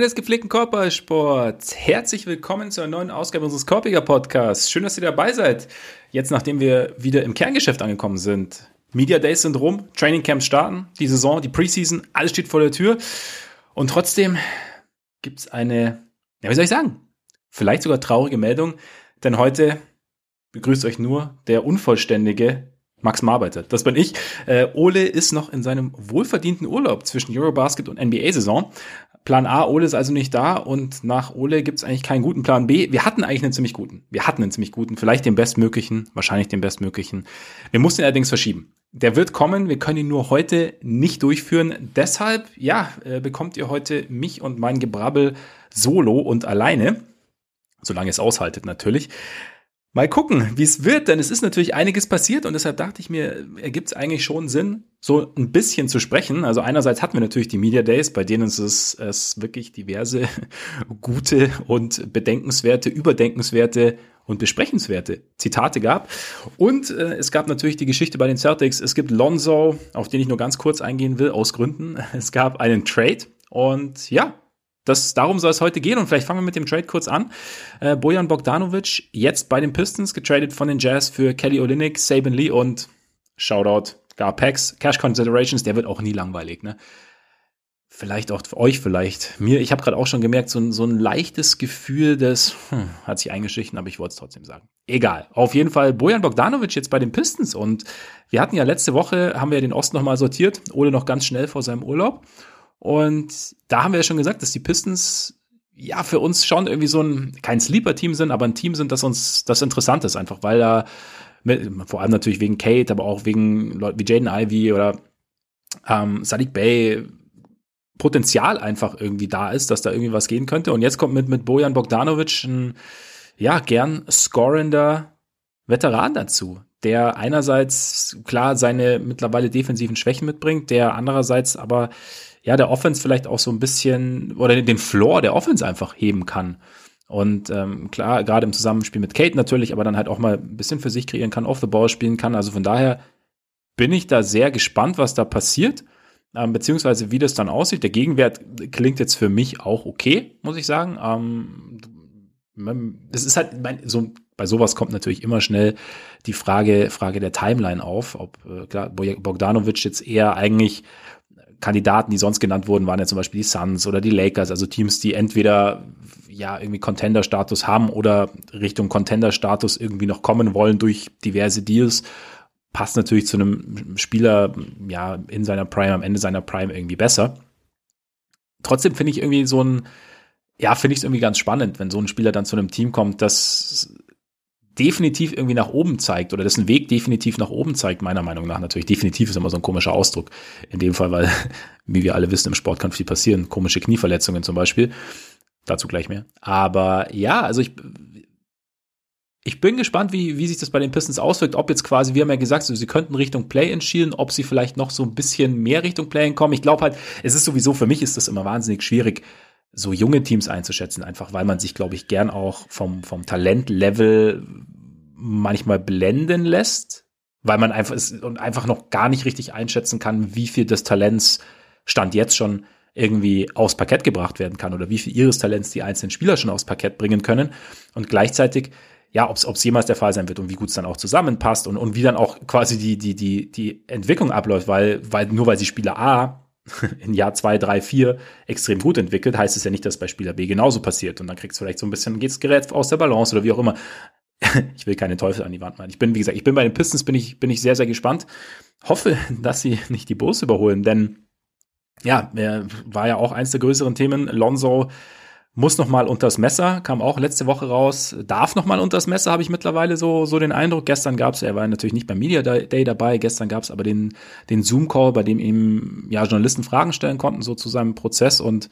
Freunde des gepflegten Körpersports, herzlich willkommen zu einer neuen Ausgabe unseres Korpiger Podcasts. Schön, dass ihr dabei seid. Jetzt, nachdem wir wieder im Kerngeschäft angekommen sind. Media Days sind rum, Training Camps starten, die Saison, die Preseason, alles steht vor der Tür. Und trotzdem gibt's eine, ja, wie soll ich sagen, vielleicht sogar traurige Meldung, denn heute begrüßt euch nur der unvollständige Max Marbeiter. Das bin ich. Äh, Ole ist noch in seinem wohlverdienten Urlaub zwischen Eurobasket und NBA-Saison. Plan A, Ole ist also nicht da und nach Ole gibt es eigentlich keinen guten Plan B. Wir hatten eigentlich einen ziemlich guten. Wir hatten einen ziemlich guten, vielleicht den bestmöglichen, wahrscheinlich den bestmöglichen. Wir mussten ihn allerdings verschieben. Der wird kommen, wir können ihn nur heute nicht durchführen. Deshalb, ja, äh, bekommt ihr heute mich und mein Gebrabbel solo und alleine. Solange es aushaltet natürlich. Mal gucken, wie es wird, denn es ist natürlich einiges passiert und deshalb dachte ich mir, ergibt es eigentlich schon Sinn, so ein bisschen zu sprechen. Also einerseits hatten wir natürlich die Media Days, bei denen es, es wirklich diverse gute und bedenkenswerte, überdenkenswerte und besprechenswerte Zitate gab. Und äh, es gab natürlich die Geschichte bei den Celtics. Es gibt Lonzo, auf den ich nur ganz kurz eingehen will, aus Gründen. Es gab einen Trade und ja, das, darum soll es heute gehen und vielleicht fangen wir mit dem Trade kurz an. Äh, Bojan Bogdanovic, jetzt bei den Pistons, getradet von den Jazz für Kelly Olynyk, Saban Lee und Shoutout Gar Cash Considerations, der wird auch nie langweilig, ne? Vielleicht auch für euch, vielleicht mir. Ich habe gerade auch schon gemerkt, so ein, so ein leichtes Gefühl, das hm, hat sich eingeschlichen, aber ich wollte es trotzdem sagen. Egal. Auf jeden Fall Bojan Bogdanovic jetzt bei den Pistons und wir hatten ja letzte Woche, haben wir den Osten nochmal sortiert, Ole noch ganz schnell vor seinem Urlaub. Und da haben wir ja schon gesagt, dass die Pistons ja für uns schon irgendwie so ein, kein Sleeper-Team sind, aber ein Team sind, das uns das interessant ist, einfach weil da, mit, vor allem natürlich wegen Kate, aber auch wegen Leuten wie Jaden Ivy oder ähm, Sadiq Bay Potenzial einfach irgendwie da ist, dass da irgendwie was gehen könnte. Und jetzt kommt mit, mit Bojan Bogdanovic ein, ja, gern scorender Veteran dazu, der einerseits klar seine mittlerweile defensiven Schwächen mitbringt, der andererseits aber ja, der Offense vielleicht auch so ein bisschen oder den Floor der Offense einfach heben kann. Und ähm, klar, gerade im Zusammenspiel mit Kate natürlich, aber dann halt auch mal ein bisschen für sich kreieren kann, off the ball spielen kann. Also von daher bin ich da sehr gespannt, was da passiert, ähm, beziehungsweise wie das dann aussieht. Der Gegenwert klingt jetzt für mich auch okay, muss ich sagen. Ähm, das ist halt, mein, so, bei sowas kommt natürlich immer schnell die Frage, Frage der Timeline auf, ob äh, klar, Bogdanovic jetzt eher eigentlich Kandidaten, die sonst genannt wurden, waren ja zum Beispiel die Suns oder die Lakers, also Teams, die entweder ja irgendwie Contender-Status haben oder Richtung Contender-Status irgendwie noch kommen wollen durch diverse Deals. Passt natürlich zu einem Spieler ja in seiner Prime, am Ende seiner Prime irgendwie besser. Trotzdem finde ich irgendwie so ein, ja, finde ich es irgendwie ganz spannend, wenn so ein Spieler dann zu einem Team kommt, das definitiv irgendwie nach oben zeigt oder dessen Weg definitiv nach oben zeigt, meiner Meinung nach natürlich. Definitiv ist immer so ein komischer Ausdruck. In dem Fall, weil, wie wir alle wissen, im Sport kann viel passieren. Komische Knieverletzungen zum Beispiel. Dazu gleich mehr. Aber ja, also ich, ich bin gespannt, wie, wie sich das bei den Pistons auswirkt. Ob jetzt quasi, wir haben ja gesagt, so, sie könnten Richtung Play-In schielen, ob sie vielleicht noch so ein bisschen mehr Richtung Play-In kommen. Ich glaube halt, es ist sowieso, für mich ist das immer wahnsinnig schwierig, so junge Teams einzuschätzen, einfach weil man sich, glaube ich, gern auch vom, vom Talentlevel manchmal blenden lässt, weil man einfach ist und einfach noch gar nicht richtig einschätzen kann, wie viel des Talents Stand jetzt schon irgendwie aufs Parkett gebracht werden kann oder wie viel ihres Talents die einzelnen Spieler schon aufs Parkett bringen können und gleichzeitig ja, ob es jemals der Fall sein wird und wie gut es dann auch zusammenpasst und, und wie dann auch quasi die, die, die, die Entwicklung abläuft, weil, weil nur weil sie Spieler A in Jahr zwei, drei, vier extrem gut entwickelt, heißt es ja nicht, dass bei Spieler B genauso passiert. Und dann kriegst du vielleicht so ein bisschen, geht's Gerät aus der Balance oder wie auch immer. ich will keine Teufel an die Wand malen. Ich bin, wie gesagt, ich bin bei den Pistons, bin ich, bin ich sehr, sehr gespannt. Hoffe, dass sie nicht die Bulls überholen, denn ja, war ja auch eins der größeren Themen. Lonzo muss noch mal unters Messer, kam auch letzte Woche raus, darf noch mal unters Messer, habe ich mittlerweile so, so den Eindruck. Gestern gab es, er war natürlich nicht beim Media Day dabei, gestern gab es aber den, den Zoom-Call, bei dem ihm ja Journalisten Fragen stellen konnten, so zu seinem Prozess und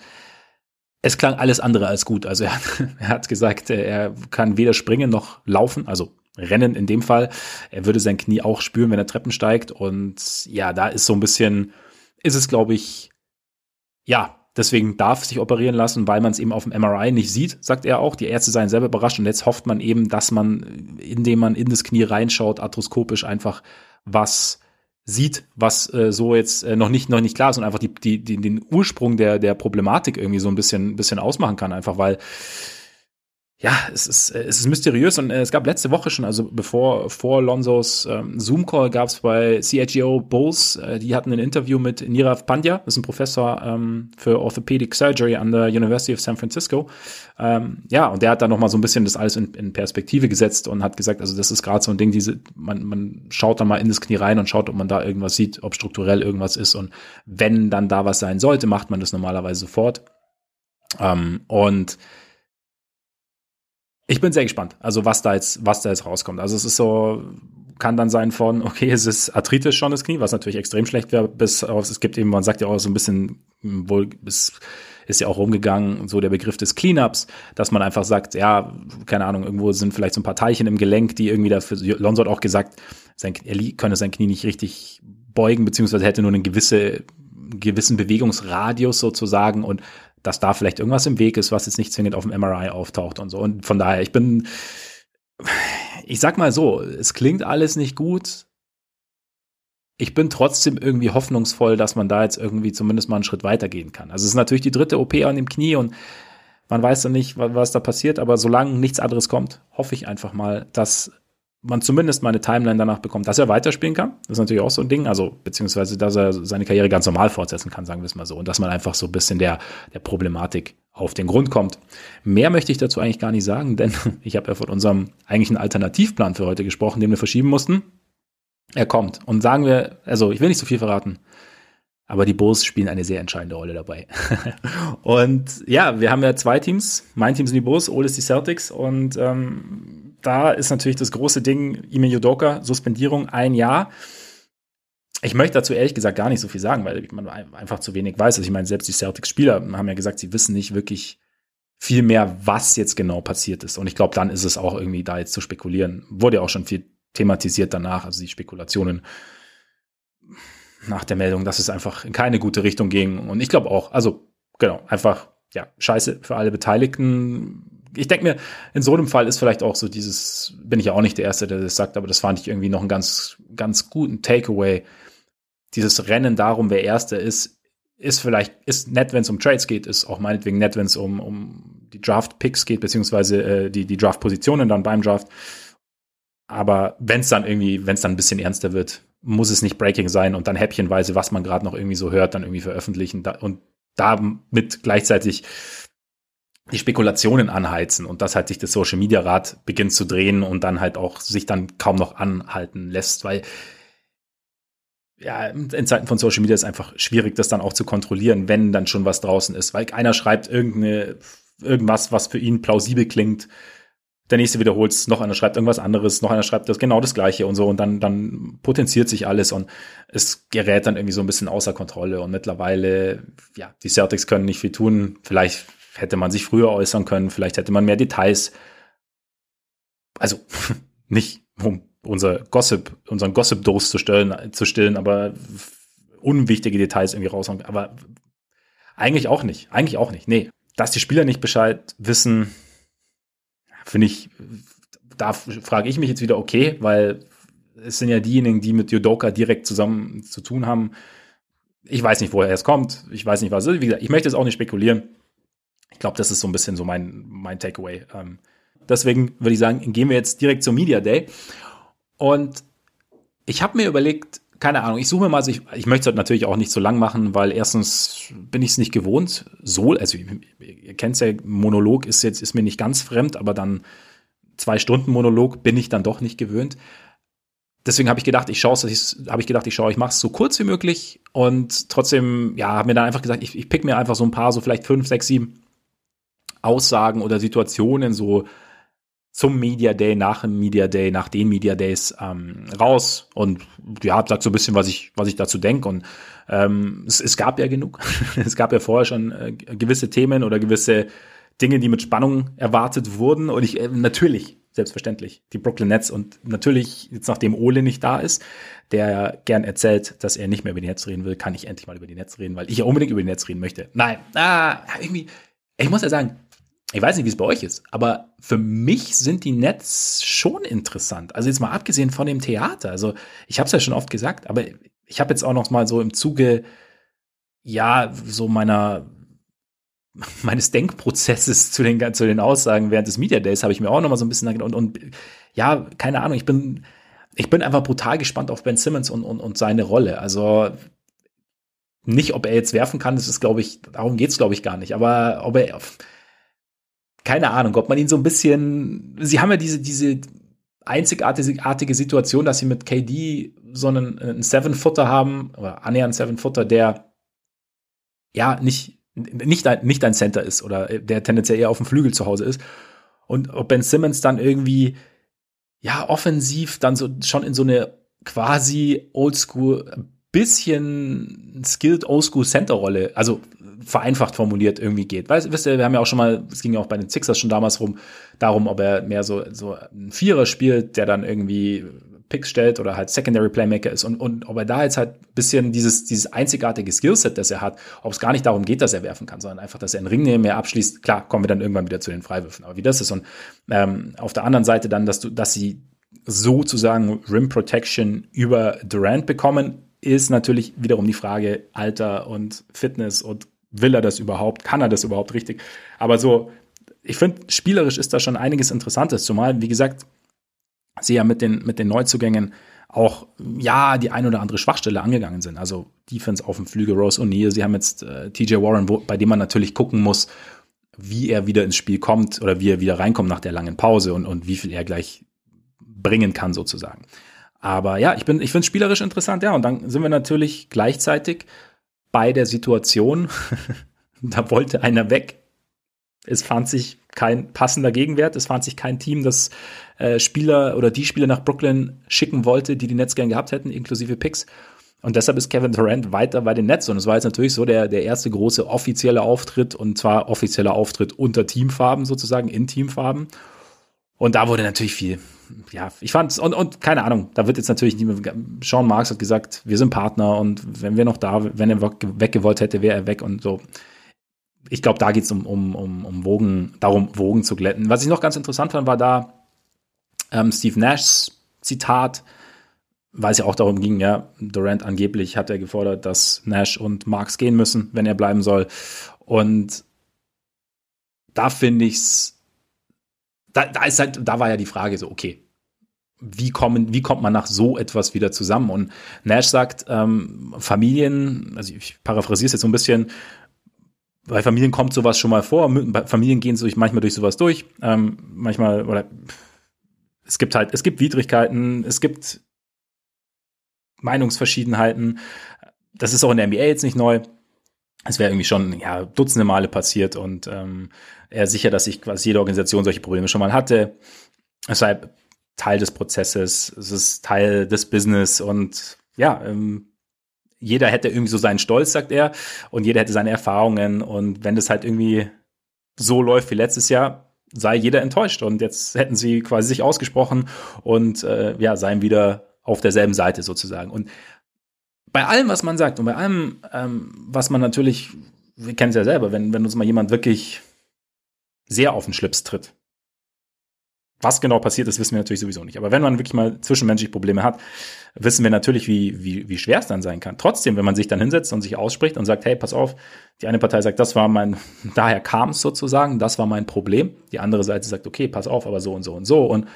es klang alles andere als gut. Also er hat, er hat gesagt, er kann weder springen noch laufen, also rennen in dem Fall. Er würde sein Knie auch spüren, wenn er Treppen steigt und ja, da ist so ein bisschen, ist es glaube ich, ja, Deswegen darf sich operieren lassen, weil man es eben auf dem MRI nicht sieht, sagt er auch. Die Ärzte seien selber überrascht und jetzt hofft man eben, dass man, indem man in das Knie reinschaut, arthroskopisch einfach was sieht, was äh, so jetzt äh, noch nicht noch nicht klar ist und einfach die, die, die, den Ursprung der der Problematik irgendwie so ein bisschen bisschen ausmachen kann, einfach weil ja, es ist, äh, es ist mysteriös und äh, es gab letzte Woche schon, also bevor vor Lonzos ähm, Zoom-Call gab es bei CHGO Bulls, äh, die hatten ein Interview mit Nirav Pandya, das ist ein Professor ähm, für Orthopedic Surgery an der University of San Francisco. Ähm, ja, und der hat da nochmal so ein bisschen das alles in, in Perspektive gesetzt und hat gesagt, also das ist gerade so ein Ding, diese, man, man schaut da mal in das Knie rein und schaut, ob man da irgendwas sieht, ob strukturell irgendwas ist und wenn dann da was sein sollte, macht man das normalerweise sofort. Ähm, und ich bin sehr gespannt, also was da jetzt, was da jetzt rauskommt. Also es ist so, kann dann sein von, okay, es ist Arthritis schon das Knie, was natürlich extrem schlecht wäre, bis auf, es gibt eben, man sagt ja auch so ein bisschen, wohl, bis, ist ja auch rumgegangen, so der Begriff des Cleanups, dass man einfach sagt, ja, keine Ahnung, irgendwo sind vielleicht so ein paar Teilchen im Gelenk, die irgendwie dafür, Lonzo hat auch gesagt, sein, er könne sein Knie nicht richtig beugen, beziehungsweise hätte nur einen gewisse, gewissen Bewegungsradius sozusagen und dass da vielleicht irgendwas im Weg ist, was jetzt nicht zwingend auf dem MRI auftaucht und so. Und von daher, ich bin, ich sag mal so, es klingt alles nicht gut. Ich bin trotzdem irgendwie hoffnungsvoll, dass man da jetzt irgendwie zumindest mal einen Schritt weitergehen kann. Also es ist natürlich die dritte OP an dem Knie und man weiß dann nicht, was da passiert, aber solange nichts anderes kommt, hoffe ich einfach mal, dass man zumindest mal eine Timeline danach bekommt, dass er weiterspielen kann. Das ist natürlich auch so ein Ding, also beziehungsweise, dass er seine Karriere ganz normal fortsetzen kann, sagen wir es mal so. Und dass man einfach so ein bisschen der, der Problematik auf den Grund kommt. Mehr möchte ich dazu eigentlich gar nicht sagen, denn ich habe ja von unserem eigentlichen Alternativplan für heute gesprochen, den wir verschieben mussten. Er kommt. Und sagen wir, also ich will nicht so viel verraten, aber die Bulls spielen eine sehr entscheidende Rolle dabei. und ja, wir haben ja zwei Teams. Mein Team sind die Bulls, Ole ist die Celtics. Und ähm, da ist natürlich das große Ding, Ime Yudoka, Suspendierung ein Jahr. Ich möchte dazu ehrlich gesagt gar nicht so viel sagen, weil man einfach zu wenig weiß. Also ich meine, selbst die Celtics-Spieler haben ja gesagt, sie wissen nicht wirklich viel mehr, was jetzt genau passiert ist. Und ich glaube, dann ist es auch irgendwie da jetzt zu spekulieren. Wurde ja auch schon viel thematisiert danach, also die Spekulationen nach der Meldung, dass es einfach in keine gute Richtung ging. Und ich glaube auch, also genau, einfach, ja, scheiße für alle Beteiligten ich denke mir, in so einem Fall ist vielleicht auch so dieses, bin ich ja auch nicht der Erste, der das sagt, aber das fand ich irgendwie noch einen ganz, ganz guten Takeaway. Dieses Rennen darum, wer Erster ist, ist vielleicht, ist nett, wenn es um Trades geht, ist auch meinetwegen nett, wenn es um, um die Draft-Picks geht, beziehungsweise äh, die, die Draft-Positionen dann beim Draft. Aber wenn es dann irgendwie, wenn es dann ein bisschen ernster wird, muss es nicht Breaking sein und dann häppchenweise, was man gerade noch irgendwie so hört, dann irgendwie veröffentlichen und damit gleichzeitig die Spekulationen anheizen und dass halt sich das Social Media Rad beginnt zu drehen und dann halt auch sich dann kaum noch anhalten lässt, weil ja, in Zeiten von Social Media ist einfach schwierig, das dann auch zu kontrollieren, wenn dann schon was draußen ist, weil einer schreibt irgendeine, irgendwas, was für ihn plausibel klingt, der nächste wiederholt es, noch einer schreibt irgendwas anderes, noch einer schreibt das genau das gleiche und so und dann, dann potenziert sich alles und es gerät dann irgendwie so ein bisschen außer Kontrolle und mittlerweile, ja, die Celtics können nicht viel tun, vielleicht hätte man sich früher äußern können, vielleicht hätte man mehr Details. Also nicht um unser Gossip, unseren Gossip-Durst zu stillen, zu stillen, aber unwichtige Details irgendwie raushauen. Aber eigentlich auch nicht. Eigentlich auch nicht. Nee. Dass die Spieler nicht Bescheid wissen, finde ich, da frage ich mich jetzt wieder okay, weil es sind ja diejenigen, die mit Judoka direkt zusammen zu tun haben. Ich weiß nicht, woher es kommt. Ich weiß nicht, was. Wie gesagt, ich möchte jetzt auch nicht spekulieren. Ich glaube, das ist so ein bisschen so mein, mein Takeaway. Ähm, deswegen würde ich sagen, gehen wir jetzt direkt zum Media Day. Und ich habe mir überlegt, keine Ahnung, ich suche mir mal, also ich, ich möchte es natürlich auch nicht so lang machen, weil erstens bin ich es nicht gewohnt, so, also ihr kennt es ja, Monolog ist jetzt, ist mir nicht ganz fremd, aber dann zwei Stunden Monolog bin ich dann doch nicht gewöhnt. Deswegen habe ich gedacht, ich schaue es, habe ich gedacht, ich schaue, ich mache es so kurz wie möglich und trotzdem, ja, habe mir dann einfach gesagt, ich, ich pick mir einfach so ein paar, so vielleicht fünf, sechs, sieben Aussagen oder Situationen so zum Media Day, nach dem Media Day, nach den Media Days ähm, raus und ja, sag so ein bisschen, was ich, was ich dazu denke. Und ähm, es, es gab ja genug. es gab ja vorher schon äh, gewisse Themen oder gewisse Dinge, die mit Spannung erwartet wurden. Und ich äh, natürlich, selbstverständlich, die Brooklyn Nets und natürlich, jetzt nachdem Ole nicht da ist, der gern erzählt, dass er nicht mehr über die Nets reden will, kann ich endlich mal über die Nets reden, weil ich ja unbedingt über die Nets reden möchte. Nein, ah, irgendwie, ich muss ja sagen, ich weiß nicht, wie es bei euch ist, aber für mich sind die Nets schon interessant. Also jetzt mal abgesehen von dem Theater. Also ich habe es ja schon oft gesagt, aber ich habe jetzt auch noch mal so im Zuge, ja, so meiner meines Denkprozesses zu den, zu den Aussagen während des Media Days habe ich mir auch noch mal so ein bisschen und, und ja, keine Ahnung, ich bin, ich bin einfach brutal gespannt auf Ben Simmons und, und, und seine Rolle. Also nicht, ob er jetzt werfen kann, das ist, glaube ich, darum geht's, glaube ich, gar nicht. Aber ob er, keine Ahnung, ob man ihn so ein bisschen, sie haben ja diese, diese einzigartige Situation, dass sie mit KD so einen, einen Seven-Footer haben, oder annähernd Seven-Footer, der ja nicht, nicht, ein, nicht ein Center ist oder der tendenziell eher auf dem Flügel zu Hause ist. Und ob Ben Simmons dann irgendwie, ja, offensiv dann so schon in so eine quasi Oldschool bisschen skilled Oldschool Center Rolle, also vereinfacht formuliert irgendwie geht. Weißt, wisst ihr, wir haben ja auch schon mal, es ging ja auch bei den Sixers schon damals rum, darum, ob er mehr so, so ein Vierer spielt, der dann irgendwie Picks stellt oder halt Secondary Playmaker ist und, und ob er da jetzt halt bisschen dieses, dieses einzigartige Skillset, das er hat, ob es gar nicht darum geht, dass er werfen kann, sondern einfach, dass er einen Ring nehmen, mehr abschließt. Klar, kommen wir dann irgendwann wieder zu den Freiwürfen. Aber wie das ist und ähm, auf der anderen Seite dann, dass du, dass sie sozusagen Rim Protection über Durant bekommen, ist natürlich wiederum die Frage Alter und Fitness und will er das überhaupt? Kann er das überhaupt richtig? Aber so, ich finde, spielerisch ist da schon einiges Interessantes, zumal, wie gesagt, sie ja mit den, mit den Neuzugängen auch, ja, die ein oder andere Schwachstelle angegangen sind. Also Defense auf dem Flügel, Rose O'Neill, sie haben jetzt äh, TJ Warren, wo, bei dem man natürlich gucken muss, wie er wieder ins Spiel kommt oder wie er wieder reinkommt nach der langen Pause und, und wie viel er gleich bringen kann sozusagen. Aber ja, ich ich finde es spielerisch interessant, ja. Und dann sind wir natürlich gleichzeitig bei der Situation, da wollte einer weg. Es fand sich kein passender Gegenwert. Es fand sich kein Team, das äh, Spieler oder die Spieler nach Brooklyn schicken wollte, die die Nets gern gehabt hätten, inklusive Picks. Und deshalb ist Kevin Durant weiter bei den Nets. Und es war jetzt natürlich so der, der erste große offizielle Auftritt und zwar offizieller Auftritt unter Teamfarben sozusagen, in Teamfarben. Und da wurde natürlich viel, ja, ich fand und, und keine Ahnung, da wird jetzt natürlich mehr, Sean Marks hat gesagt, wir sind Partner und wenn wir noch da, wenn er weggewollt hätte, wäre er weg und so. Ich glaube, da geht es um, um, um, um Wogen, darum, Wogen zu glätten. Was ich noch ganz interessant fand, war da ähm, Steve Nashs Zitat, weil es ja auch darum ging, ja, Durant angeblich hat er gefordert, dass Nash und Marks gehen müssen, wenn er bleiben soll. Und da finde ich es da, da ist halt, da war ja die Frage so, okay, wie kommen, wie kommt man nach so etwas wieder zusammen? Und Nash sagt, ähm, Familien, also ich paraphrasiere es jetzt so ein bisschen, bei Familien kommt sowas schon mal vor. Familien gehen sich manchmal durch sowas durch. Ähm, manchmal, oder es gibt halt, es gibt Widrigkeiten, es gibt Meinungsverschiedenheiten. Das ist auch in der NBA jetzt nicht neu. Es wäre irgendwie schon ja, dutzende Male passiert und ähm, er sicher, dass ich quasi jede Organisation solche Probleme schon mal hatte. Es sei Teil des Prozesses, es ist Teil des Business und ja, ähm, jeder hätte irgendwie so seinen Stolz, sagt er, und jeder hätte seine Erfahrungen und wenn das halt irgendwie so läuft wie letztes Jahr, sei jeder enttäuscht und jetzt hätten sie quasi sich ausgesprochen und äh, ja, seien wieder auf derselben Seite sozusagen. Und bei allem, was man sagt und bei allem, ähm, was man natürlich, wir kennen es ja selber, wenn, wenn uns mal jemand wirklich sehr auf den Schlips tritt. Was genau passiert ist, wissen wir natürlich sowieso nicht. Aber wenn man wirklich mal zwischenmenschliche Probleme hat, wissen wir natürlich, wie, wie, wie schwer es dann sein kann. Trotzdem, wenn man sich dann hinsetzt und sich ausspricht und sagt, hey, pass auf, die eine Partei sagt, das war mein, daher kam es sozusagen, das war mein Problem. Die andere Seite sagt, okay, pass auf, aber so und so und so. Und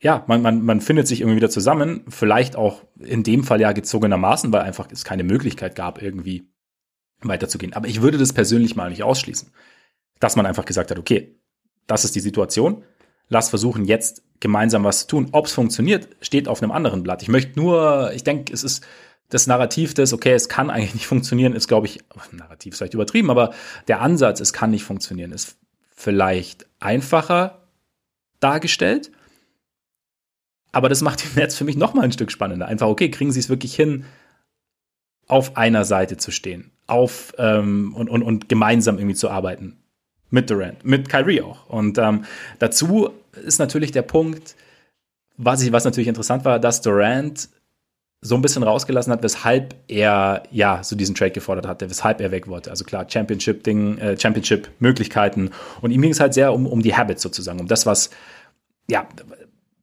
ja, man, man, man findet sich irgendwie wieder zusammen, vielleicht auch in dem Fall ja gezogenermaßen, weil einfach es keine Möglichkeit gab, irgendwie weiterzugehen. Aber ich würde das persönlich mal nicht ausschließen dass man einfach gesagt hat, okay, das ist die Situation, lass versuchen jetzt gemeinsam was zu tun. Ob es funktioniert, steht auf einem anderen Blatt. Ich möchte nur, ich denke, es ist das Narrativ des, okay, es kann eigentlich nicht funktionieren, ist, glaube ich, Narrativ ist vielleicht übertrieben, aber der Ansatz, es kann nicht funktionieren, ist vielleicht einfacher dargestellt. Aber das macht den Netz für mich noch mal ein Stück spannender. Einfach, okay, kriegen sie es wirklich hin, auf einer Seite zu stehen, auf ähm, und, und, und gemeinsam irgendwie zu arbeiten. Mit Durant, mit Kyrie auch. Und ähm, dazu ist natürlich der Punkt, was, ich, was natürlich interessant war, dass Durant so ein bisschen rausgelassen hat, weshalb er ja so diesen Trade gefordert hatte, weshalb er weg wollte. Also klar, Championship-Ding, äh, Championship-Möglichkeiten. Und ihm ging es halt sehr um, um die Habits sozusagen, um das, was, ja,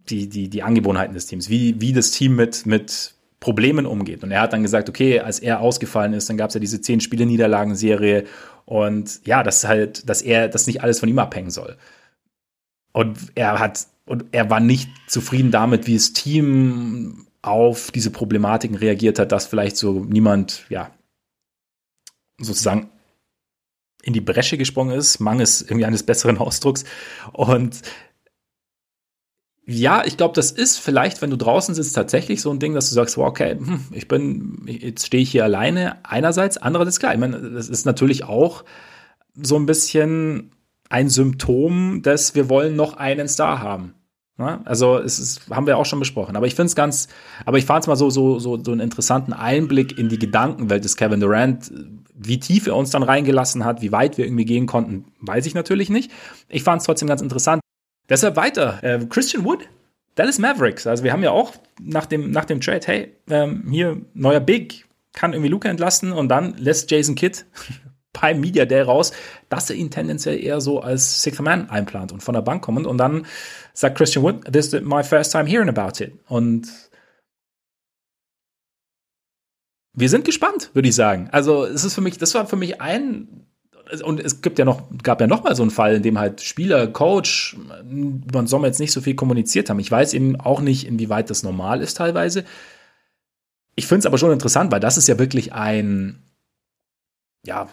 die, die, die Angewohnheiten des Teams, wie, wie das Team mit, mit Problemen umgeht. Und er hat dann gesagt, okay, als er ausgefallen ist, dann gab es ja diese zehn Spiele Niederlagenserie und ja, dass halt, dass er, dass nicht alles von ihm abhängen soll. Und er hat, und er war nicht zufrieden damit, wie das Team auf diese Problematiken reagiert hat, dass vielleicht so niemand, ja, sozusagen in die Bresche gesprungen ist, mangels irgendwie eines besseren Ausdrucks. Und ja, ich glaube, das ist vielleicht, wenn du draußen sitzt, tatsächlich so ein Ding, dass du sagst, wow, okay, hm, ich bin, jetzt stehe ich hier alleine. Einerseits, andererseits klar. Ich meine, das ist natürlich auch so ein bisschen ein Symptom, dass wir wollen noch einen Star haben. Ja, also es ist, haben wir auch schon besprochen. Aber ich finde es ganz, aber ich fand es mal so, so, so, so einen interessanten Einblick in die Gedankenwelt des Kevin Durant. Wie tief er uns dann reingelassen hat, wie weit wir irgendwie gehen konnten, weiß ich natürlich nicht. Ich fand es trotzdem ganz interessant. Deshalb weiter. Äh, Christian Wood, Dallas Mavericks. Also wir haben ja auch nach dem, nach dem Trade, hey, ähm, hier neuer Big, kann irgendwie Luca entlasten und dann lässt Jason Kidd beim Media Day raus, dass er ihn tendenziell eher so als Sixth Man einplant und von der Bank kommend. Und dann sagt Christian Wood, this is my first time hearing about it. Und wir sind gespannt, würde ich sagen. Also es ist für mich, das war für mich ein und es gibt ja noch, gab ja noch mal so einen Fall, in dem halt Spieler, Coach, man soll jetzt nicht so viel kommuniziert haben. Ich weiß eben auch nicht, inwieweit das normal ist teilweise. Ich finde es aber schon interessant, weil das ist ja wirklich ein, ja,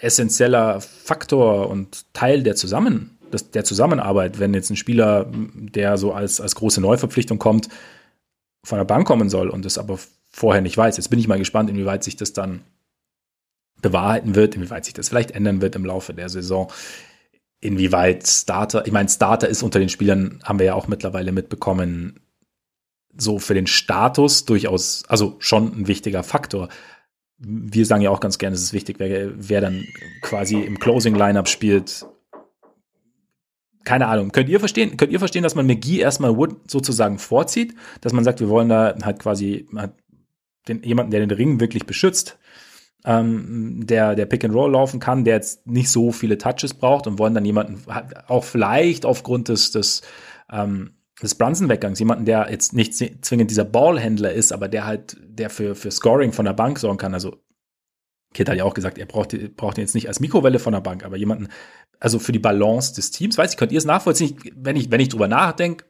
essentieller Faktor und Teil der Zusammen, der Zusammenarbeit, wenn jetzt ein Spieler, der so als, als große Neuverpflichtung kommt, von der Bank kommen soll und es aber vorher nicht weiß. Jetzt bin ich mal gespannt, inwieweit sich das dann bewahrheiten wird, inwieweit sich das vielleicht ändern wird im Laufe der Saison, inwieweit Starter, ich meine, Starter ist unter den Spielern, haben wir ja auch mittlerweile mitbekommen, so für den Status durchaus, also schon ein wichtiger Faktor. Wir sagen ja auch ganz gerne, es ist wichtig, wer, wer dann quasi im Closing Lineup spielt. Keine Ahnung. Könnt ihr verstehen, könnt ihr verstehen, dass man McGee erstmal Wood sozusagen vorzieht? Dass man sagt, wir wollen da halt quasi halt den, jemanden, der den Ring wirklich beschützt, ähm, der, der Pick and Roll laufen kann, der jetzt nicht so viele Touches braucht und wollen dann jemanden, auch vielleicht aufgrund des, des, ähm, des Brunson-Weggangs, jemanden, der jetzt nicht zwingend dieser Ballhändler ist, aber der halt, der für, für Scoring von der Bank sorgen kann. Also, Kit hat ja auch gesagt, er braucht, braucht ihn jetzt nicht als Mikrowelle von der Bank, aber jemanden, also für die Balance des Teams. Weiß ich, könnt ihr es nachvollziehen? Wenn ich, wenn ich drüber nachdenke,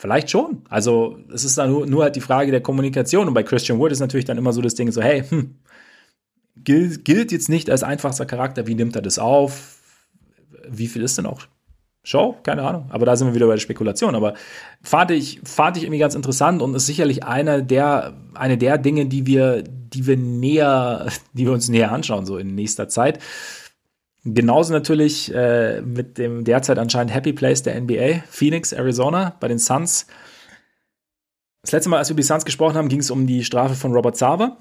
Vielleicht schon. Also es ist dann nur, nur halt die Frage der Kommunikation. Und bei Christian Wood ist natürlich dann immer so das Ding so, hey, hm, gilt, gilt jetzt nicht als einfachster Charakter. Wie nimmt er das auf? Wie viel ist denn auch Show? Keine Ahnung. Aber da sind wir wieder bei der Spekulation. Aber fand ich, fand ich irgendwie ganz interessant und ist sicherlich eine der, eine der Dinge, die wir, die wir näher, die wir uns näher anschauen, so in nächster Zeit. Genauso natürlich äh, mit dem derzeit anscheinend Happy Place der NBA, Phoenix, Arizona, bei den Suns. Das letzte Mal, als wir über die Suns gesprochen haben, ging es um die Strafe von Robert Sava.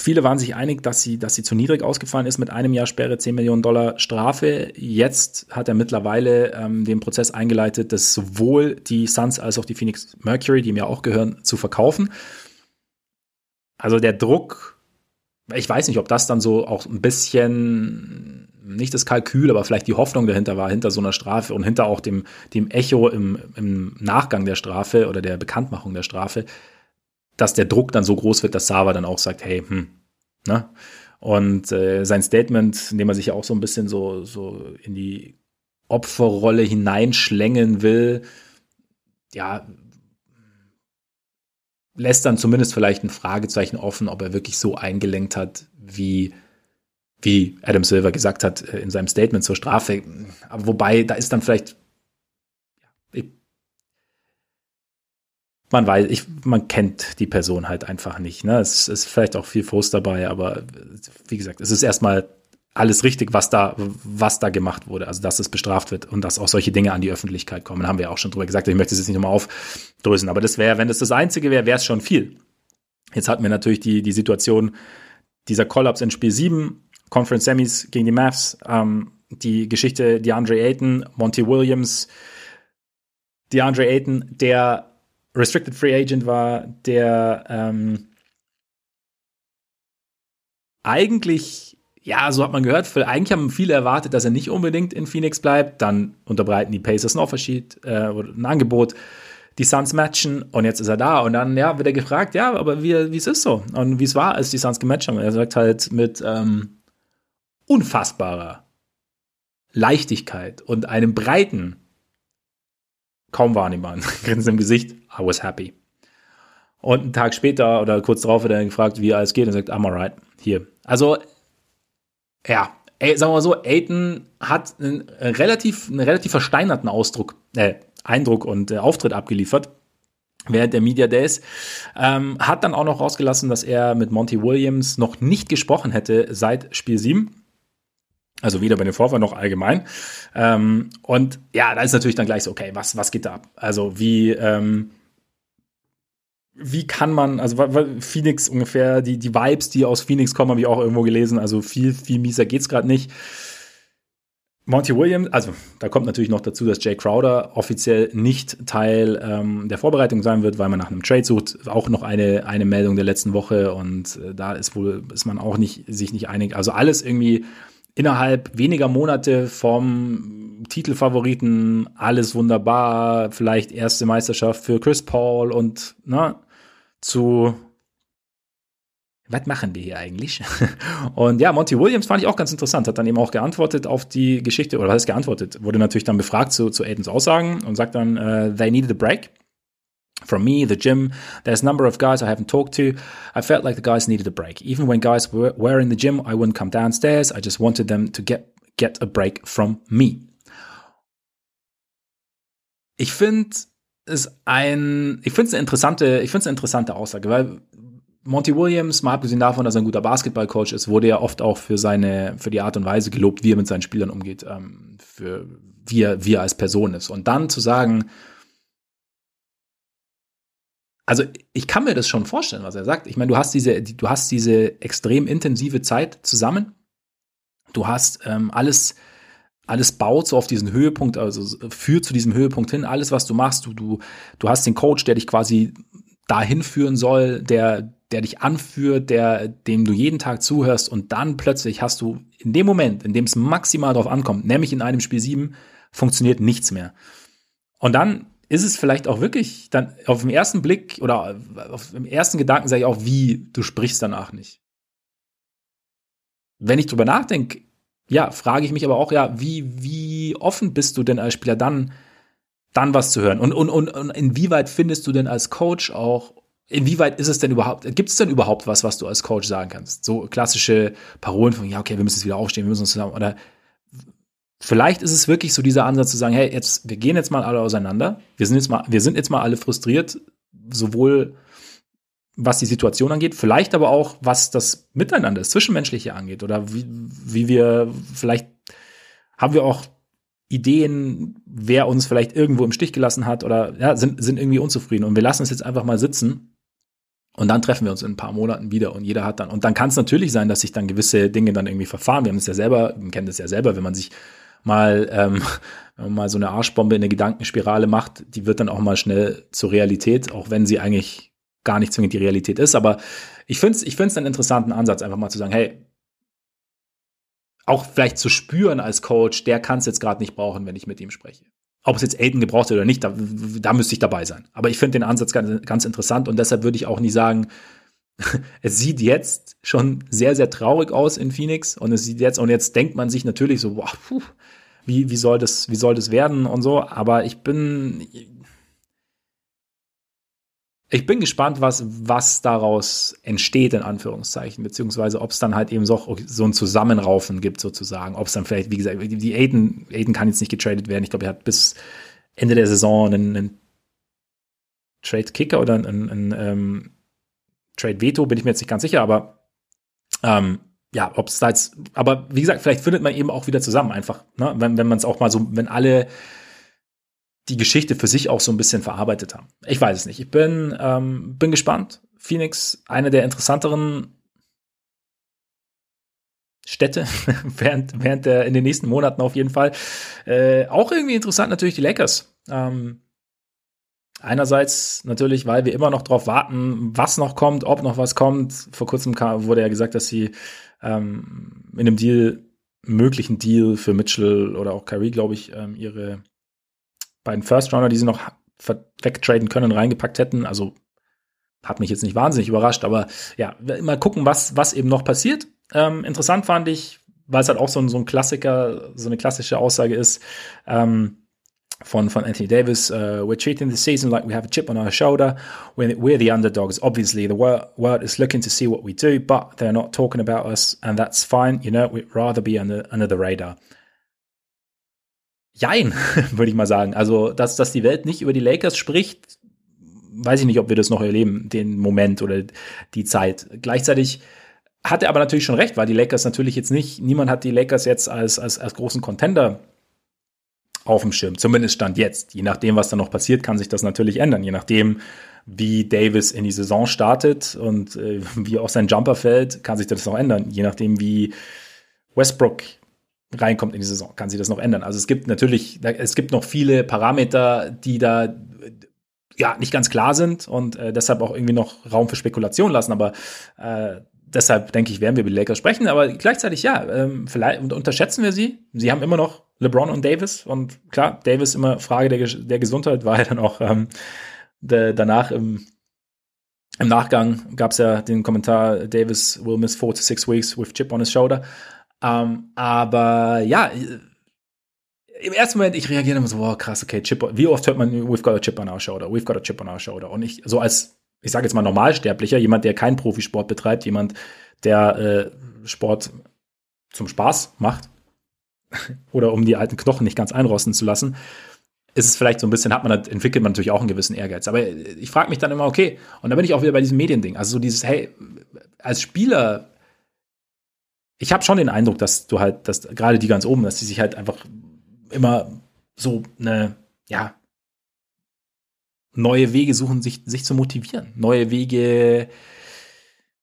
Viele waren sich einig, dass sie, dass sie zu niedrig ausgefallen ist mit einem Jahr Sperre, 10 Millionen Dollar Strafe. Jetzt hat er mittlerweile ähm, den Prozess eingeleitet, dass sowohl die Suns als auch die Phoenix Mercury, die mir auch gehören, zu verkaufen. Also der Druck, ich weiß nicht, ob das dann so auch ein bisschen nicht das Kalkül, aber vielleicht die Hoffnung dahinter war, hinter so einer Strafe und hinter auch dem, dem Echo im, im Nachgang der Strafe oder der Bekanntmachung der Strafe, dass der Druck dann so groß wird, dass Sava dann auch sagt, hey, hm, ne? Und äh, sein Statement, in dem er sich ja auch so ein bisschen so, so in die Opferrolle hineinschlängeln will, ja, lässt dann zumindest vielleicht ein Fragezeichen offen, ob er wirklich so eingelenkt hat, wie, wie Adam Silver gesagt hat äh, in seinem Statement zur Strafe. Aber wobei, da ist dann vielleicht man weiß, ich, man kennt die Person halt einfach nicht. Ne? Es ist vielleicht auch viel Frust dabei, aber wie gesagt, es ist erstmal alles richtig, was da, was da gemacht wurde. Also, dass es bestraft wird und dass auch solche Dinge an die Öffentlichkeit kommen, haben wir auch schon drüber gesagt. Ich möchte es jetzt nicht nochmal aufdrösen, aber das wäre, wenn das das Einzige wäre, wäre es schon viel. Jetzt hatten wir natürlich die, die Situation, dieser Kollaps in Spiel 7, Conference Semis gegen die Mavs, ähm, die Geschichte DeAndre Ayton, Monty Williams, DeAndre Ayton, der Restricted Free Agent war, der ähm, eigentlich, ja, so hat man gehört, eigentlich haben viele erwartet, dass er nicht unbedingt in Phoenix bleibt. Dann unterbreiten die Pacers ein Offersheet äh, ein Angebot. die Suns matchen und jetzt ist er da. Und dann, ja, wird er gefragt, ja, aber wie, es ist so und wie es war, als die Suns gematcht haben. Er sagt halt mit ähm, unfassbarer Leichtigkeit und einem breiten, kaum wahrnehmbaren Grinsen im Gesicht, I was happy. Und einen Tag später oder kurz darauf wird er gefragt, wie alles geht und sagt, I'm alright, hier. Also, ja, ey, sagen wir mal so, Aiden hat einen relativ, einen relativ versteinerten Ausdruck, äh, Eindruck und äh, Auftritt abgeliefert während der Media Days. Ähm, hat dann auch noch rausgelassen, dass er mit Monty Williams noch nicht gesprochen hätte seit Spiel 7. Also weder bei den Vorfall noch allgemein. Ähm, und ja, da ist natürlich dann gleich so, okay, was, was geht da ab? Also wie, ähm, wie kann man, also Phoenix ungefähr, die, die Vibes, die aus Phoenix kommen, habe ich auch irgendwo gelesen. Also viel, viel mieser geht's gerade nicht. Monty Williams, also da kommt natürlich noch dazu, dass Jay Crowder offiziell nicht Teil ähm, der Vorbereitung sein wird, weil man nach einem Trade sucht. Auch noch eine, eine Meldung der letzten Woche und äh, da ist wohl, ist man auch nicht, sich nicht einig. Also alles irgendwie innerhalb weniger Monate vom Titelfavoriten alles wunderbar, vielleicht erste Meisterschaft für Chris Paul und na, ne, zu was machen die hier eigentlich? Und ja, Monty Williams fand ich auch ganz interessant, hat dann eben auch geantwortet auf die Geschichte, oder was heißt geantwortet, wurde natürlich dann befragt zu, zu Aidens Aussagen und sagt dann, uh, they needed a break. From me, the gym, there's a number of guys I haven't talked to. I felt like the guys needed a break. Even when guys were, were in the gym, I wouldn't come downstairs. I just wanted them to get, get a break from me. Ich finde es ein, ich finde es eine interessante, ich finde es eine interessante Aussage, weil Monty Williams, mal abgesehen davon, dass er ein guter Basketballcoach ist, wurde ja oft auch für seine, für die Art und Weise gelobt, wie er mit seinen Spielern umgeht, ähm, für wie er, wie er als Person ist. Und dann zu sagen, also ich kann mir das schon vorstellen, was er sagt. Ich meine, du hast diese, du hast diese extrem intensive Zeit zusammen. Du hast ähm, alles, alles baut so auf diesen Höhepunkt, also führt zu diesem Höhepunkt hin. Alles, was du machst, du, du, du hast den Coach, der dich quasi dahin führen soll, der, der dich anführt, der, dem du jeden Tag zuhörst und dann plötzlich hast du in dem Moment, in dem es maximal drauf ankommt, nämlich in einem Spiel 7, funktioniert nichts mehr. Und dann ist es vielleicht auch wirklich dann auf den ersten Blick oder auf dem ersten Gedanken sage ich auch, wie du sprichst danach nicht. Wenn ich drüber nachdenke, ja, frage ich mich aber auch, ja, wie, wie offen bist du denn als Spieler dann, dann was zu hören? Und, und, und, und inwieweit findest du denn als Coach auch, inwieweit ist es denn überhaupt, gibt es denn überhaupt was, was du als Coach sagen kannst? So klassische Parolen von, ja, okay, wir müssen jetzt wieder aufstehen, wir müssen uns zusammen, oder Vielleicht ist es wirklich so dieser Ansatz zu sagen, hey, jetzt, wir gehen jetzt mal alle auseinander. Wir sind jetzt mal, wir sind jetzt mal alle frustriert, sowohl was die Situation angeht, vielleicht aber auch, was das Miteinander, das Zwischenmenschliche angeht oder wie, wie wir, vielleicht haben wir auch Ideen, wer uns vielleicht irgendwo im Stich gelassen hat oder ja, sind, sind irgendwie unzufrieden und wir lassen es jetzt einfach mal sitzen und dann treffen wir uns in ein paar Monaten wieder und jeder hat dann, und dann kann es natürlich sein, dass sich dann gewisse Dinge dann irgendwie verfahren. Wir haben es ja selber, wir kennen das ja selber, wenn man sich mal, ähm, wenn man mal so eine Arschbombe in eine Gedankenspirale macht, die wird dann auch mal schnell zur Realität, auch wenn sie eigentlich gar nicht zwingend die Realität ist. Aber ich finde es ich find's einen interessanten Ansatz, einfach mal zu sagen, hey, auch vielleicht zu spüren als Coach, der kann es jetzt gerade nicht brauchen, wenn ich mit ihm spreche. Ob es jetzt Aiden gebraucht wird oder nicht, da, da müsste ich dabei sein. Aber ich finde den Ansatz ganz, ganz interessant und deshalb würde ich auch nie sagen, es sieht jetzt schon sehr, sehr traurig aus in Phoenix und es sieht jetzt, und jetzt denkt man sich natürlich so, boah, puh, wie, wie soll das, wie soll das werden und so, aber ich bin, ich bin gespannt, was, was daraus entsteht, in Anführungszeichen, beziehungsweise ob es dann halt eben so, so ein Zusammenraufen gibt, sozusagen. Ob es dann vielleicht, wie gesagt, die Aiden, Aiden kann jetzt nicht getradet werden. Ich glaube, er hat bis Ende der Saison einen, einen Trade-Kicker oder einen, einen, einen ähm, Trade-Veto, bin ich mir jetzt nicht ganz sicher, aber ähm, ja, ob es da jetzt, aber wie gesagt, vielleicht findet man eben auch wieder zusammen einfach, ne? wenn, wenn man es auch mal so, wenn alle die Geschichte für sich auch so ein bisschen verarbeitet haben. Ich weiß es nicht. Ich bin, ähm, bin gespannt. Phoenix, eine der interessanteren Städte während, während der, in den nächsten Monaten auf jeden Fall. Äh, auch irgendwie interessant natürlich die Lakers. Ähm, Einerseits natürlich, weil wir immer noch darauf warten, was noch kommt, ob noch was kommt. Vor kurzem kam, wurde ja gesagt, dass sie ähm, in einem Deal, möglichen Deal für Mitchell oder auch Kyrie, glaube ich, ähm, ihre beiden First Rounder, die sie noch wegtraden können, reingepackt hätten. Also hat mich jetzt nicht wahnsinnig überrascht, aber ja, mal gucken, was, was eben noch passiert. Ähm, interessant fand ich, weil es halt auch so ein, so ein Klassiker, so eine klassische Aussage ist, ähm, von, von Anthony Davis, uh, we're treating the season like we have a chip on our shoulder. We're, we're the underdogs. Obviously, the world, world is looking to see what we do, but they're not talking about us, and that's fine. You know, we'd rather be under, under the radar. Jein, würde ich mal sagen. Also, dass, dass die Welt nicht über die Lakers spricht, weiß ich nicht, ob wir das noch erleben, den Moment oder die Zeit. Gleichzeitig hat er aber natürlich schon recht, weil die Lakers natürlich jetzt nicht, niemand hat die Lakers jetzt als, als, als großen Contender auf dem Schirm. Zumindest stand jetzt. Je nachdem, was da noch passiert, kann sich das natürlich ändern. Je nachdem, wie Davis in die Saison startet und äh, wie auch sein Jumper fällt, kann sich das noch ändern. Je nachdem, wie Westbrook reinkommt in die Saison, kann sich das noch ändern. Also es gibt natürlich, es gibt noch viele Parameter, die da ja nicht ganz klar sind und äh, deshalb auch irgendwie noch Raum für Spekulation lassen. Aber äh, deshalb denke ich, werden wir über die Lakers sprechen. Aber gleichzeitig ja, ähm, vielleicht unterschätzen wir sie. Sie haben immer noch LeBron und Davis und klar, Davis immer Frage der, der Gesundheit war ja dann auch ähm, de, danach im im Nachgang gab es ja den Kommentar, Davis will miss four to six weeks with chip on his shoulder. Ähm, aber ja, im ersten Moment, ich reagiere immer so, wow, krass, okay, Chip, wie oft hört man, we've got a chip on our shoulder, we've got a chip on our shoulder. Und ich, so als, ich sage jetzt mal Normalsterblicher, jemand, der keinen Profisport betreibt, jemand, der äh, Sport zum Spaß macht oder um die alten Knochen nicht ganz einrosten zu lassen, ist es vielleicht so ein bisschen, hat man, entwickelt man natürlich auch einen gewissen Ehrgeiz. Aber ich frage mich dann immer, okay, und da bin ich auch wieder bei diesem Mediending. Also so dieses, hey, als Spieler, ich habe schon den Eindruck, dass du halt, dass gerade die ganz oben, dass die sich halt einfach immer so eine, ja, neue Wege suchen, sich, sich zu motivieren. Neue Wege,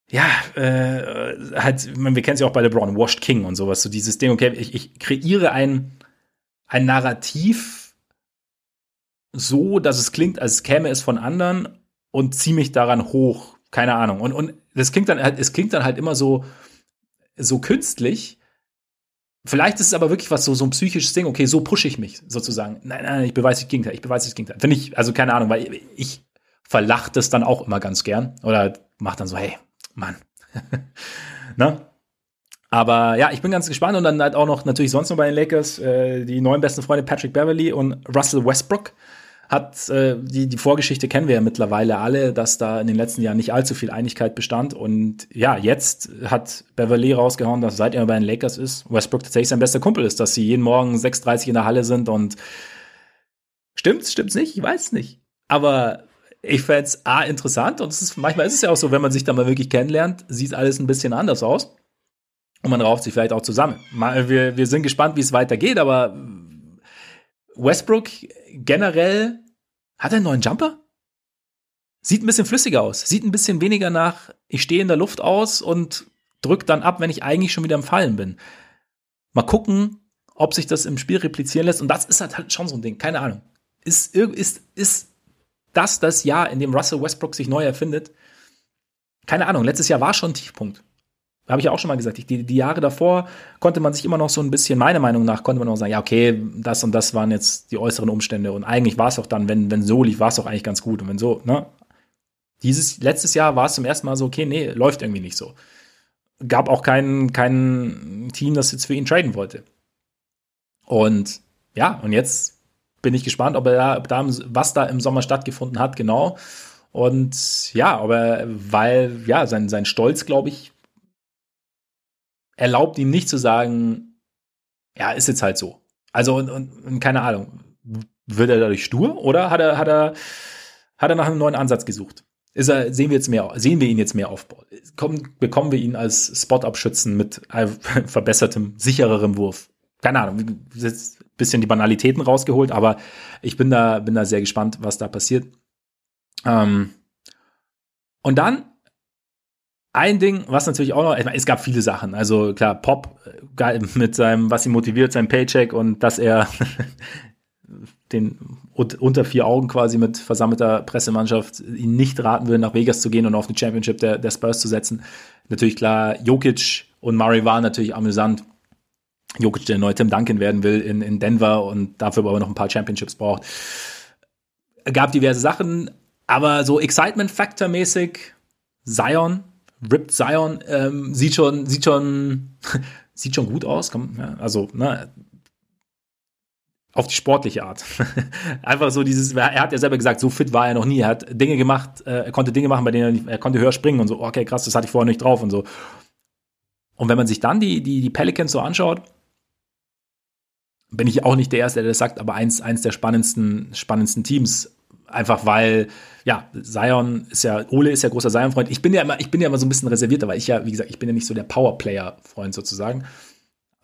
ja, äh, halt, wir kennen es ja auch bei LeBron, Washed King und sowas, so dieses Ding, okay, ich, ich kreiere ein, ein Narrativ so, dass es klingt, als käme es von anderen und ziehe mich daran hoch. Keine Ahnung. Und, und das klingt dann es klingt dann halt immer so, so künstlich, Vielleicht ist es aber wirklich was so, so ein psychisches Ding, okay, so pushe ich mich sozusagen. Nein, nein, ich beweise das Gegenteil, ich beweise das Gegenteil. Finde ich, also keine Ahnung, weil ich verlache das dann auch immer ganz gern oder mach dann so, hey, Mann. ne? Aber ja, ich bin ganz gespannt und dann halt auch noch natürlich sonst noch bei den Lakers äh, die neuen besten Freunde Patrick Beverly und Russell Westbrook hat äh, die, die Vorgeschichte kennen wir ja mittlerweile alle, dass da in den letzten Jahren nicht allzu viel Einigkeit bestand. Und ja, jetzt hat Beverly rausgehauen, dass seit er bei den Lakers ist, Westbrook tatsächlich sein bester Kumpel ist, dass sie jeden Morgen 6.30 in der Halle sind und stimmt's, stimmt's nicht? Ich weiß nicht. Aber ich fände A interessant und es ist, manchmal ist es ja auch so, wenn man sich da mal wirklich kennenlernt, sieht alles ein bisschen anders aus. Und man rauft sich vielleicht auch zusammen. Wir, wir sind gespannt, wie es weitergeht, aber Westbrook generell hat er einen neuen Jumper? Sieht ein bisschen flüssiger aus. Sieht ein bisschen weniger nach, ich stehe in der Luft aus und drück dann ab, wenn ich eigentlich schon wieder im Fallen bin. Mal gucken, ob sich das im Spiel replizieren lässt. Und das ist halt schon so ein Ding. Keine Ahnung. Ist, ist, ist das das Jahr, in dem Russell Westbrook sich neu erfindet? Keine Ahnung. Letztes Jahr war schon ein Tiefpunkt. Habe ich ja auch schon mal gesagt. Die, die Jahre davor konnte man sich immer noch so ein bisschen, meiner Meinung nach, konnte man auch sagen, ja, okay, das und das waren jetzt die äußeren Umstände. Und eigentlich war es auch dann, wenn, wenn so lief, war es auch eigentlich ganz gut. Und wenn so, ne? Dieses, letztes Jahr war es zum ersten Mal so, okay, nee, läuft irgendwie nicht so. Gab auch kein, kein Team, das jetzt für ihn traden wollte. Und ja, und jetzt bin ich gespannt, ob er da, ob da was da im Sommer stattgefunden hat, genau. Und ja, aber weil, ja, sein, sein Stolz, glaube ich, erlaubt ihm nicht zu sagen, ja, ist jetzt halt so. Also, und, und, und keine Ahnung, wird er dadurch stur oder hat er, hat er, hat er nach einem neuen Ansatz gesucht? Ist er, sehen wir jetzt mehr, sehen wir ihn jetzt mehr aufbauen? Kommen, bekommen wir ihn als Spot-Up-Schützen mit verbessertem, sichererem Wurf? Keine Ahnung, jetzt ein bisschen die Banalitäten rausgeholt, aber ich bin da, bin da sehr gespannt, was da passiert. Ähm, und dann ein Ding, was natürlich auch noch, ich meine, es gab viele Sachen. Also klar, Pop äh, mit seinem, was ihn motiviert, sein Paycheck und dass er den unter vier Augen quasi mit versammelter Pressemannschaft ihn nicht raten würde, nach Vegas zu gehen und auf eine Championship der, der Spurs zu setzen. Natürlich klar, Jokic und Murray waren natürlich amüsant. Jokic, der neue Tim Duncan werden will in, in Denver und dafür aber noch ein paar Championships braucht gab diverse Sachen, aber so Excitement-Factor-mäßig, Zion, Ripped Zion, ähm, sieht schon, sieht schon, sieht schon gut aus. Komm, ja, also, ne, auf die sportliche Art. Einfach so dieses, er hat ja selber gesagt, so fit war er noch nie. Er hat Dinge gemacht, äh, er konnte Dinge machen, bei denen er, nicht, er konnte höher springen und so, okay, krass, das hatte ich vorher nicht drauf und so. Und wenn man sich dann die, die, die Pelicans so anschaut, bin ich auch nicht der Erste, der das sagt, aber eins, eins der spannendsten, spannendsten Teams. Einfach weil, ja, Zion ist ja, Ole ist ja großer Zion-Freund. Ich bin ja immer, ich bin ja immer so ein bisschen reservierter, weil ich ja, wie gesagt, ich bin ja nicht so der Powerplayer-Freund sozusagen.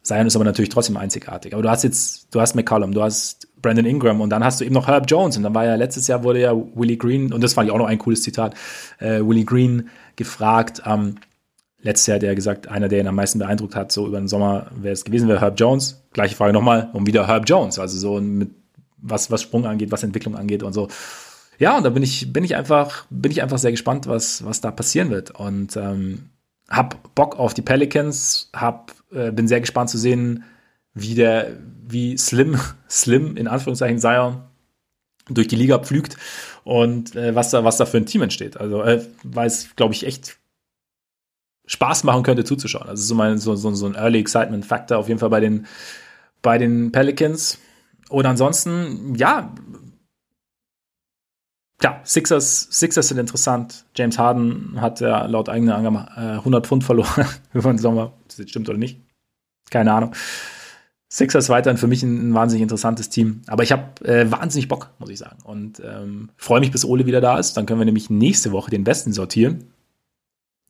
Zion ist aber natürlich trotzdem einzigartig. Aber du hast jetzt, du hast McCollum, du hast Brandon Ingram und dann hast du eben noch Herb Jones und dann war ja letztes Jahr wurde ja Willie Green, und das fand ich auch noch ein cooles Zitat, äh, Willie Green gefragt, ähm, letztes Jahr hat er gesagt, einer, der ihn am meisten beeindruckt hat, so über den Sommer, wer es gewesen wäre, Herb Jones. Gleiche Frage nochmal, und wieder Herb Jones, also so mit was, was Sprung angeht, was Entwicklung angeht und so. Ja, und da bin ich, bin ich einfach, bin ich einfach sehr gespannt, was, was da passieren wird. Und ähm, hab Bock auf die Pelicans, hab, äh, bin sehr gespannt zu sehen, wie der, wie Slim, Slim in Anführungszeichen Zion durch die Liga pflügt und äh, was da, was da für ein Team entsteht. Also, äh, weil es, glaube ich, echt Spaß machen könnte zuzuschauen. Also so, mein, so, so, so ein Early Excitement Factor auf jeden Fall bei den, bei den Pelicans. Und ansonsten, ja, ja, Sixers, Sixers sind interessant. James Harden hat ja laut eigener Angabe 100 Pfund verloren über den Sommer. Ob das stimmt oder nicht. Keine Ahnung. Sixers weiterhin für mich ein, ein wahnsinnig interessantes Team. Aber ich habe äh, wahnsinnig Bock, muss ich sagen. Und ähm, freue mich, bis Ole wieder da ist. Dann können wir nämlich nächste Woche den Besten sortieren.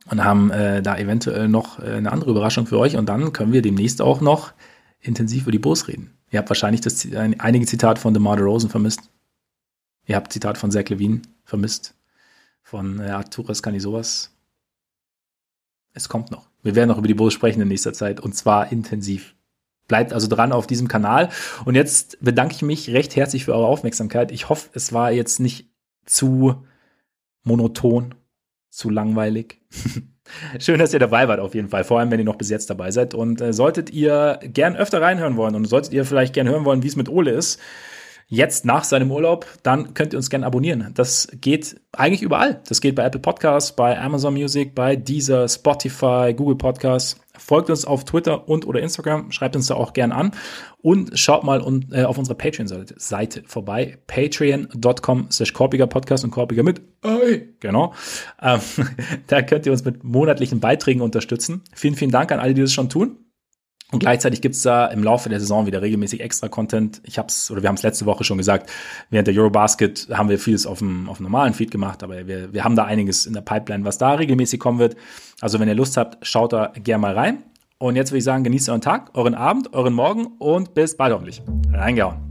Und haben äh, da eventuell noch äh, eine andere Überraschung für euch. Und dann können wir demnächst auch noch intensiv über die Bulls reden. Ihr habt wahrscheinlich das, einige Zitate von DeMar DeRozan vermisst. Ihr habt Zitat von Zach Levine vermisst. Von äh, Arturas sowas. Es kommt noch. Wir werden noch über die Bulls sprechen in nächster Zeit und zwar intensiv. Bleibt also dran auf diesem Kanal. Und jetzt bedanke ich mich recht herzlich für eure Aufmerksamkeit. Ich hoffe, es war jetzt nicht zu monoton, zu langweilig. Schön, dass ihr dabei wart, auf jeden Fall. Vor allem, wenn ihr noch bis jetzt dabei seid. Und äh, solltet ihr gern öfter reinhören wollen und solltet ihr vielleicht gern hören wollen, wie es mit Ole ist, jetzt nach seinem Urlaub, dann könnt ihr uns gerne abonnieren. Das geht eigentlich überall. Das geht bei Apple Podcasts, bei Amazon Music, bei Deezer, Spotify, Google Podcasts. Folgt uns auf Twitter und oder Instagram, schreibt uns da auch gern an und schaut mal un, äh, auf unserer Patreon-Seite vorbei, patreon.com slash Korpiger Podcast und Korpiger mit Ei. Genau. Ähm, da könnt ihr uns mit monatlichen Beiträgen unterstützen. Vielen, vielen Dank an alle, die das schon tun. Und gleichzeitig gibt's da im Laufe der Saison wieder regelmäßig extra Content. Ich hab's, oder wir haben es letzte Woche schon gesagt, während der Eurobasket haben wir vieles auf dem, auf dem normalen Feed gemacht, aber wir, wir haben da einiges in der Pipeline, was da regelmäßig kommen wird. Also wenn ihr Lust habt, schaut da gerne mal rein. Und jetzt würde ich sagen, genießt euren Tag, euren Abend, euren Morgen und bis bald hoffentlich. Reingehauen.